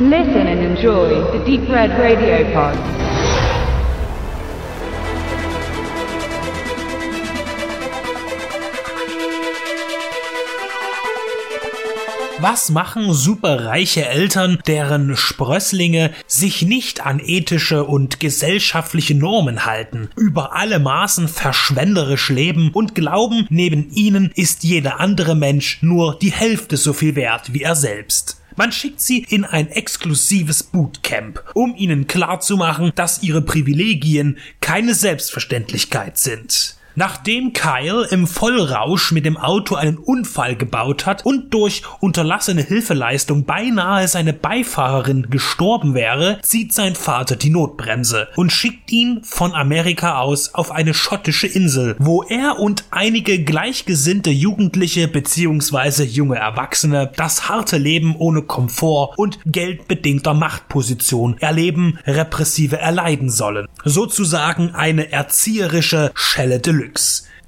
Listen and enjoy the Deep Red Radio Pod. Was machen superreiche Eltern, deren Sprösslinge sich nicht an ethische und gesellschaftliche Normen halten, über alle Maßen verschwenderisch leben und glauben, neben ihnen ist jeder andere Mensch nur die Hälfte so viel wert wie er selbst? Man schickt sie in ein exklusives Bootcamp, um ihnen klarzumachen, dass ihre Privilegien keine Selbstverständlichkeit sind. Nachdem Kyle im Vollrausch mit dem Auto einen Unfall gebaut hat und durch unterlassene Hilfeleistung beinahe seine Beifahrerin gestorben wäre, zieht sein Vater die Notbremse und schickt ihn von Amerika aus auf eine schottische Insel, wo er und einige gleichgesinnte Jugendliche bzw. junge Erwachsene das harte Leben ohne Komfort und geldbedingter Machtposition erleben, repressive erleiden sollen. Sozusagen eine erzieherische Schelle Deluxe.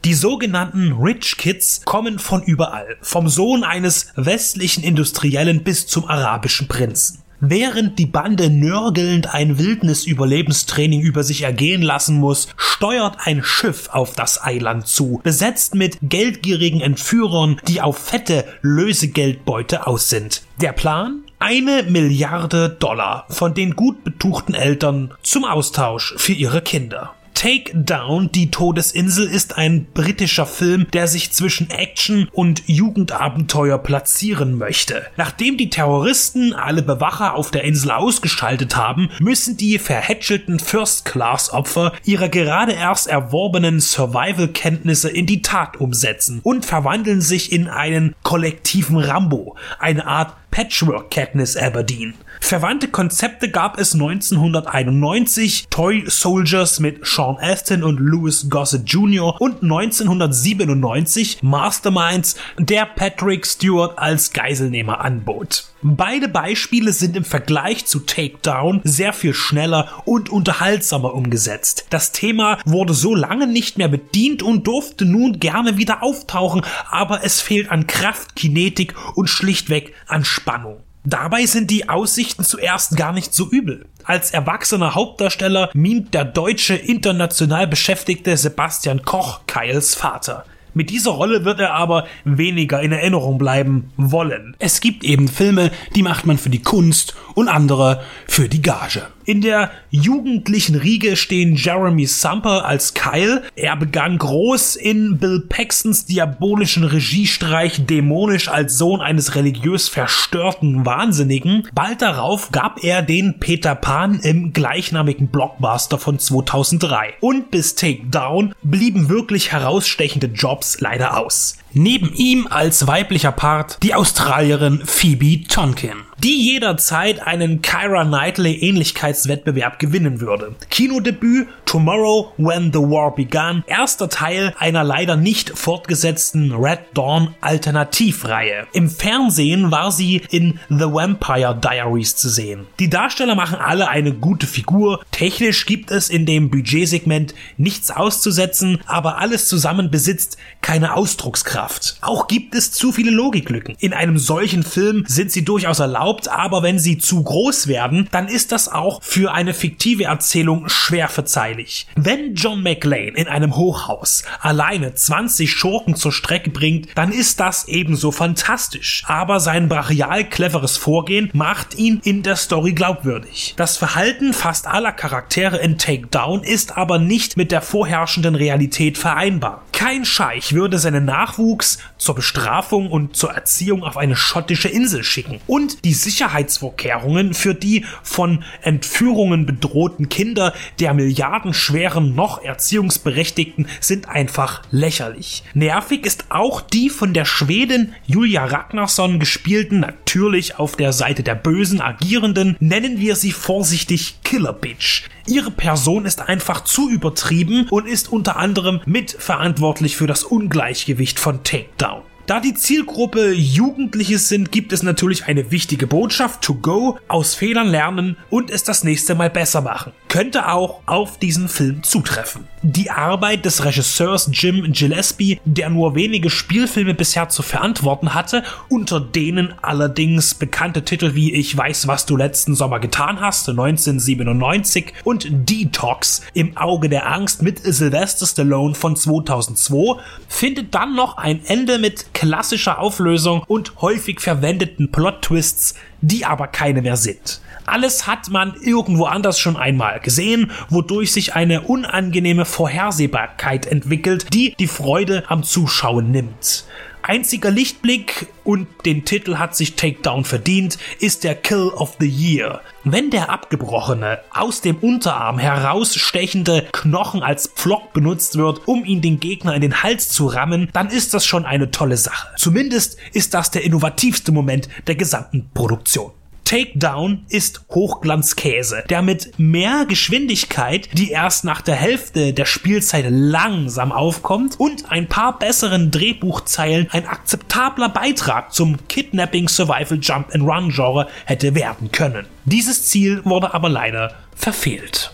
Die sogenannten Rich Kids kommen von überall, vom Sohn eines westlichen Industriellen bis zum arabischen Prinzen. Während die Bande nörgelnd ein Wildnisüberlebenstraining über sich ergehen lassen muss, steuert ein Schiff auf das Eiland zu, besetzt mit geldgierigen Entführern, die auf fette Lösegeldbeute aus sind. Der Plan? Eine Milliarde Dollar von den gut betuchten Eltern zum Austausch für ihre Kinder. Take Down, die Todesinsel, ist ein britischer Film, der sich zwischen Action und Jugendabenteuer platzieren möchte. Nachdem die Terroristen alle Bewacher auf der Insel ausgeschaltet haben, müssen die verhätschelten First-Class-Opfer ihre gerade erst erworbenen Survival-Kenntnisse in die Tat umsetzen und verwandeln sich in einen kollektiven Rambo, eine Art Patchwork Katniss Aberdeen. Verwandte Konzepte gab es 1991, Toy Soldiers mit Sean Astin und Louis Gossett Jr. und 1997 Masterminds, der Patrick Stewart als Geiselnehmer anbot. Beide Beispiele sind im Vergleich zu Takedown sehr viel schneller und unterhaltsamer umgesetzt. Das Thema wurde so lange nicht mehr bedient und durfte nun gerne wieder auftauchen, aber es fehlt an Kraft, Kinetik und schlichtweg an Spannung. Dabei sind die Aussichten zuerst gar nicht so übel. Als erwachsener Hauptdarsteller mimt der deutsche international beschäftigte Sebastian Koch Kyles Vater. Mit dieser Rolle wird er aber weniger in Erinnerung bleiben wollen. Es gibt eben Filme, die macht man für die Kunst und andere für die Gage. In der jugendlichen Riege stehen Jeremy Sumper als Kyle. Er begann groß in Bill Paxtons diabolischen Regiestreich dämonisch als Sohn eines religiös verstörten Wahnsinnigen. Bald darauf gab er den Peter Pan im gleichnamigen Blockbuster von 2003. Und bis Takedown blieben wirklich herausstechende Jobs leider aus. Neben ihm als weiblicher Part die Australierin Phoebe Tonkin, die jederzeit einen Kyra Knightley Ähnlichkeitswettbewerb gewinnen würde. Kinodebüt Tomorrow When the War Began, erster Teil einer leider nicht fortgesetzten Red Dawn Alternativreihe. Im Fernsehen war sie in The Vampire Diaries zu sehen. Die Darsteller machen alle eine gute Figur. Technisch gibt es in dem Budgetsegment nichts auszusetzen, aber alles zusammen besitzt keine Ausdruckskraft. Auch gibt es zu viele Logiklücken. In einem solchen Film sind sie durchaus erlaubt, aber wenn sie zu groß werden, dann ist das auch für eine fiktive Erzählung schwer verzeihlich. Wenn John McLean in einem Hochhaus alleine 20 Schurken zur Strecke bringt, dann ist das ebenso fantastisch. Aber sein brachial cleveres Vorgehen macht ihn in der Story glaubwürdig. Das Verhalten fast aller Charaktere in Takedown ist aber nicht mit der vorherrschenden Realität vereinbar. Kein Scheich würde seinen Nachwuchs zur Bestrafung und zur Erziehung auf eine schottische Insel schicken. Und die Sicherheitsvorkehrungen für die von Entführungen bedrohten Kinder der milliardenschweren noch Erziehungsberechtigten sind einfach lächerlich. Nervig ist auch die von der Schwedin Julia Ragnarsson gespielten, natürlich auf der Seite der Bösen agierenden, nennen wir sie vorsichtig Killer Bitch. Ihre Person ist einfach zu übertrieben und ist unter anderem mitverantwortlich für das Ungleichgewicht von Takedown. Da die Zielgruppe Jugendliche sind, gibt es natürlich eine wichtige Botschaft to go, aus Fehlern lernen und es das nächste Mal besser machen. könnte auch auf diesen Film zutreffen. Die Arbeit des Regisseurs Jim Gillespie, der nur wenige Spielfilme bisher zu verantworten hatte, unter denen allerdings bekannte Titel wie Ich weiß, was du letzten Sommer getan hast, 1997 und Detox im Auge der Angst mit Sylvester Stallone von 2002, findet dann noch ein Ende mit klassischer Auflösung und häufig verwendeten Plot-Twists, die aber keine mehr sind. Alles hat man irgendwo anders schon einmal gesehen, wodurch sich eine unangenehme Vorhersehbarkeit entwickelt, die die Freude am Zuschauen nimmt. Einziger Lichtblick und den Titel hat sich Takedown verdient, ist der Kill of the Year. Wenn der abgebrochene, aus dem Unterarm herausstechende Knochen als Pflock benutzt wird, um ihn den Gegner in den Hals zu rammen, dann ist das schon eine tolle Sache. Zumindest ist das der innovativste Moment der gesamten Produktion. Takedown ist Hochglanzkäse, der mit mehr Geschwindigkeit, die erst nach der Hälfte der Spielzeit langsam aufkommt, und ein paar besseren Drehbuchzeilen ein akzeptabler Beitrag zum Kidnapping Survival Jump and Run Genre hätte werden können. Dieses Ziel wurde aber leider verfehlt.